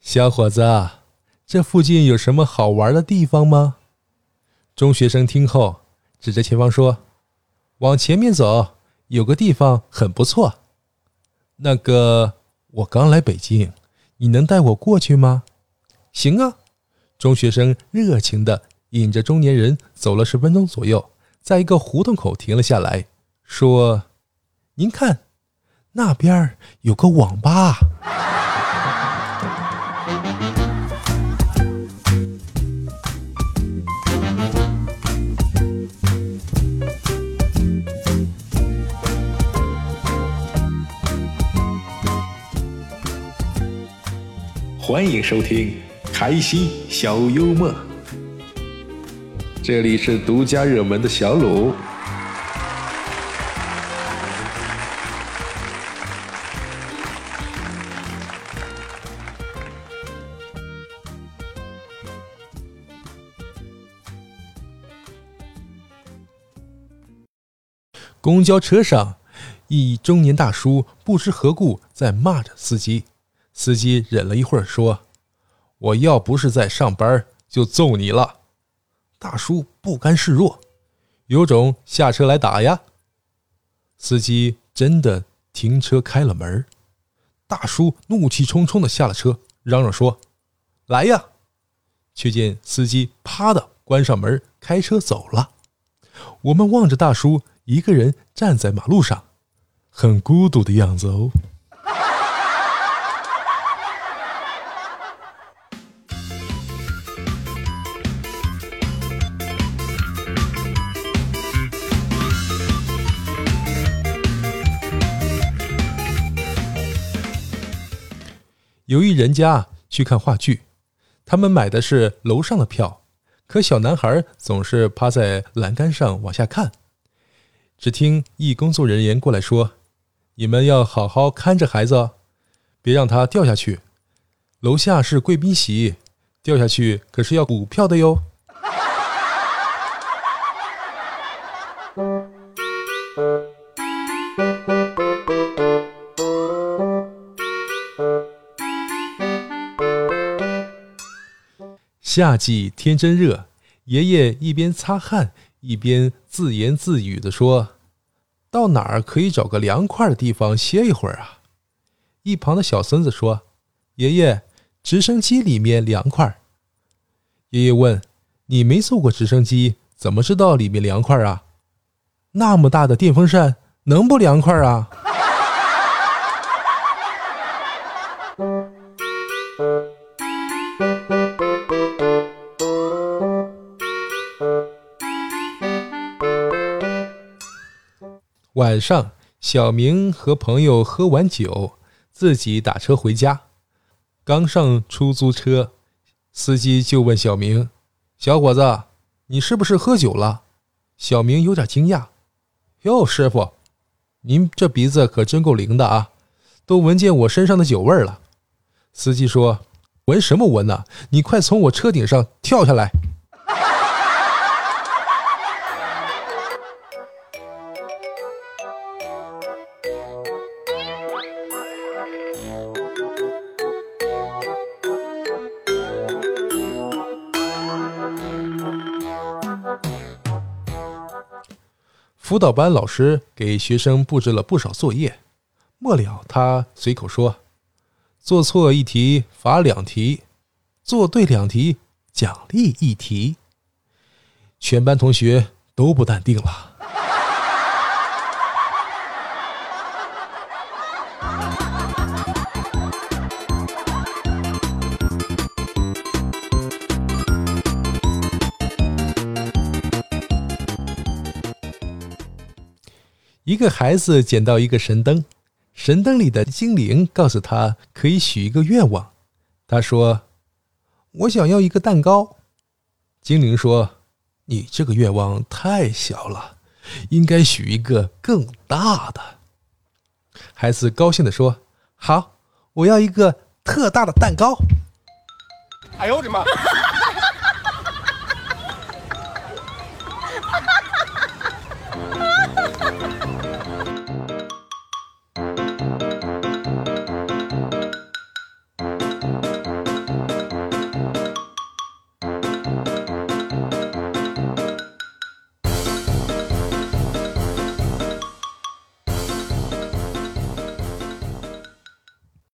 小伙子，这附近有什么好玩的地方吗？中学生听后，指着前方说：“往前面走，有个地方很不错。”那个，我刚来北京，你能带我过去吗？行啊！中学生热情地引着中年人走了十分钟左右，在一个胡同口停了下来，说：“您看，那边有个网吧。”欢迎收听开心小幽默，这里是独家热门的小鲁。公交车上，一中年大叔不知何故在骂着司机。司机忍了一会儿，说：“我要不是在上班，就揍你了。”大叔不甘示弱，有种下车来打呀。司机真的停车开了门，大叔怒气冲冲的下了车，嚷嚷说：“来呀！”却见司机啪的关上门，开车走了。我们望着大叔一个人站在马路上，很孤独的样子哦。由于人家去看话剧，他们买的是楼上的票，可小男孩总是趴在栏杆上往下看。只听一工作人员过来说：“你们要好好看着孩子，别让他掉下去。楼下是贵宾席，掉下去可是要补票的哟。”夏季天真热，爷爷一边擦汗一边自言自语地说：“到哪儿可以找个凉快的地方歇一会儿啊？”一旁的小孙子说：“爷爷，直升机里面凉快。”爷爷问：“你没坐过直升机，怎么知道里面凉快啊？那么大的电风扇能不凉快啊？”晚上，小明和朋友喝完酒，自己打车回家。刚上出租车，司机就问小明：“小伙子，你是不是喝酒了？”小明有点惊讶：“哟，师傅，您这鼻子可真够灵的啊，都闻见我身上的酒味了。”司机说：“闻什么闻呢？你快从我车顶上跳下来！”辅导班老师给学生布置了不少作业，末了他随口说：“做错一题罚两题，做对两题奖励一题。”全班同学都不淡定了。一个孩子捡到一个神灯，神灯里的精灵告诉他可以许一个愿望。他说：“我想要一个蛋糕。”精灵说：“你这个愿望太小了，应该许一个更大的。”孩子高兴地说：“好，我要一个特大的蛋糕。”哎呦我的妈！